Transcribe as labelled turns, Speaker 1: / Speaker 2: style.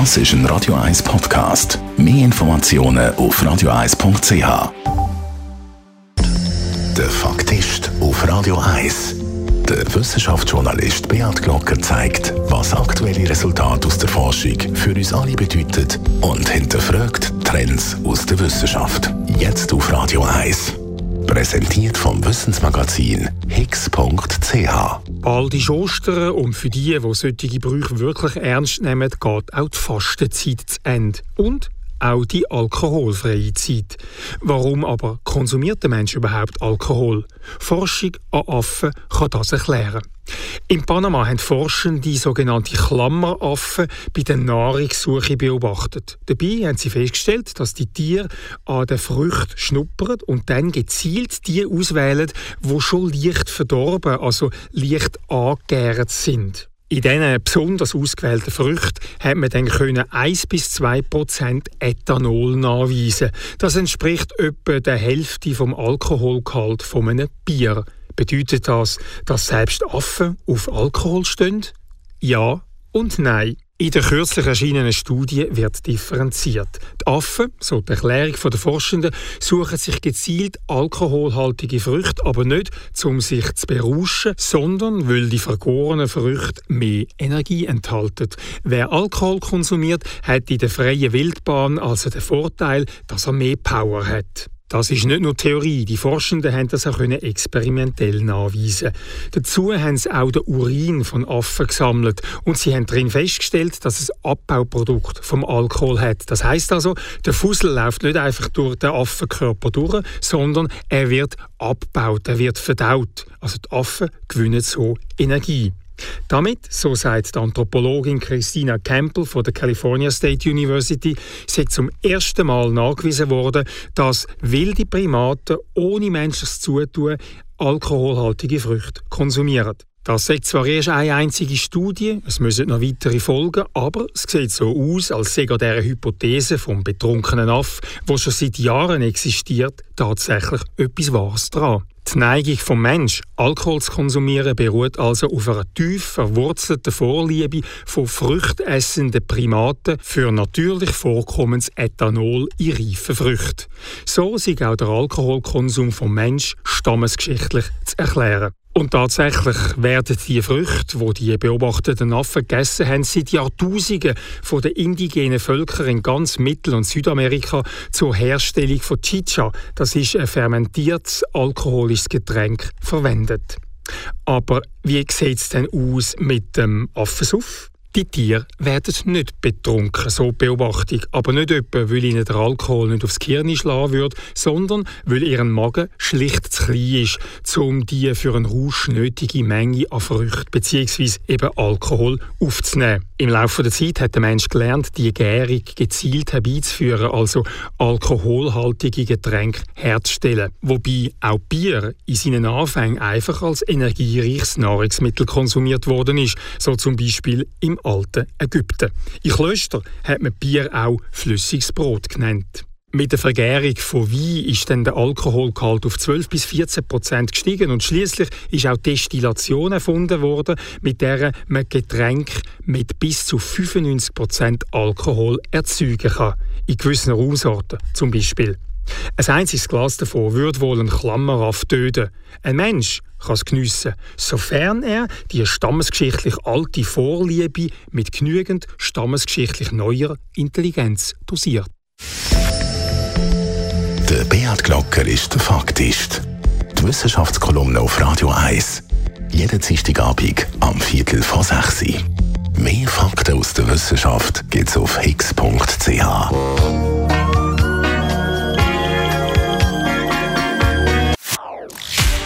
Speaker 1: Das ist ein Radio 1 Podcast. Mehr Informationen auf radio1.ch. Der Faktist auf Radio 1. Der Wissenschaftsjournalist Beat Glocker zeigt, was aktuelle Resultate aus der Forschung für uns alle bedeuten und hinterfragt Trends aus der Wissenschaft. Jetzt auf Radio 1. Präsentiert vom Wissensmagazin higgs.ch.
Speaker 2: Bald ist Ostern und für die, die solche Brüche wirklich ernst nehmen, geht auch die Fastenzeit zu Ende. Und auch die alkoholfreie Zeit. Warum aber konsumiert der Mensch überhaupt Alkohol? Forschung an Affen kann das erklären. In Panama haben Forschende die sogenannte Klammeraffen bei der Nahrungssuche beobachtet. Dabei haben sie festgestellt, dass die Tiere an der Frucht schnuppern und dann gezielt die auswählen, wo schon leicht verdorben, also leicht angegärt sind. In diesen besonders ausgewählten Früchten hat man dann 1 bis 2 Prozent Ethanol nachweisen. Das entspricht etwa der Hälfte vom Alkoholgehalt von einem Bier. Bedeutet das, dass selbst Affen auf Alkohol stehen? Ja und nein. In der kürzlich erschienenen Studie wird differenziert. Die Affen, so die Erklärung der Forschenden, suchen sich gezielt alkoholhaltige Früchte, aber nicht, um sich zu berauschen, sondern weil die vergorenen Früchte mehr Energie enthalten. Wer Alkohol konsumiert, hat in der freien Wildbahn also den Vorteil, dass er mehr Power hat. Das ist nicht nur Theorie. Die Forschenden haben das auch experimentell nachweisen. Dazu haben sie auch den Urin von Affen gesammelt und sie haben darin festgestellt, dass es Abbauprodukt vom Alkohol hat. Das heißt also, der Fussel läuft nicht einfach durch den Affenkörper durch, sondern er wird abgebaut, er wird verdaut. Also die Affen gewinnen so Energie. Damit, so sagt die Anthropologin Christina Campbell von der California State University, sei zum ersten Mal nachgewiesen worden, dass wilde Primaten ohne menschliches Zutun alkoholhaltige Früchte konsumieren. Das sagt zwar erst eine einzige Studie, es müssen noch weitere folgen, aber es sieht so aus, als sei an dieser Hypothese vom betrunkenen Aff, wo schon seit Jahren existiert, tatsächlich etwas Wahres dran. Die Neigung vom Mensch, Alkohol zu konsumieren, beruht also auf einer tief verwurzelten Vorliebe von fruchtessenden Primaten für natürlich vorkommendes Ethanol in reifen Früchten. So ist auch der Alkoholkonsum vom Mensch stammesgeschichtlich zu erklären. Und tatsächlich werden die Früchte, die die beobachteten Affen gegessen haben, seit Jahrtausenden von den indigenen Völkern in ganz Mittel- und Südamerika zur Herstellung von Chicha, das ist ein fermentiertes alkoholisches Getränk, verwendet. Aber wie sieht es denn aus mit dem Affensuff? Die Tiere werden nicht betrunken, so die Beobachtung. Aber nicht etwa, weil ihnen der Alkohol nicht aufs Kirn schlagen würde, sondern weil ihren Magen schlicht zu klein ist, um die für einen Rausch nötige Menge an Früchten bzw. eben Alkohol aufzunehmen. Im Laufe der Zeit hat der Mensch gelernt, die Gärung gezielt herbeizuführen, also alkoholhaltige Getränke herzustellen. Wobei auch Bier in seinen Anfängen einfach als energiereiches Nahrungsmittel konsumiert worden ist, so zum Beispiel im alten Ägypten. In Klöstern hat man Bier auch flüssiges Brot genannt. Mit der Vergärung von Wein ist dann der Alkoholgehalt auf 12 bis 14 Prozent gestiegen und schließlich ist auch Destillation erfunden worden, mit der man Getränke mit bis zu 95 Prozent Alkohol erzeugen kann. In gewissen Raumsorten zum Beispiel. Ein einziges Glas davon würde wohl einen Klammeraff töten. Ein Mensch kann es sofern er die stammesgeschichtlich alte Vorliebe mit genügend stammesgeschichtlich neuer Intelligenz dosiert.
Speaker 1: Der Beat Glocker ist der Faktist. Die Wissenschaftskolumne auf Radio 1. Jeden Dienstagabend am Viertel vor 6 Uhr. Mehr Fakten aus der Wissenschaft gibt's auf higgs.ch.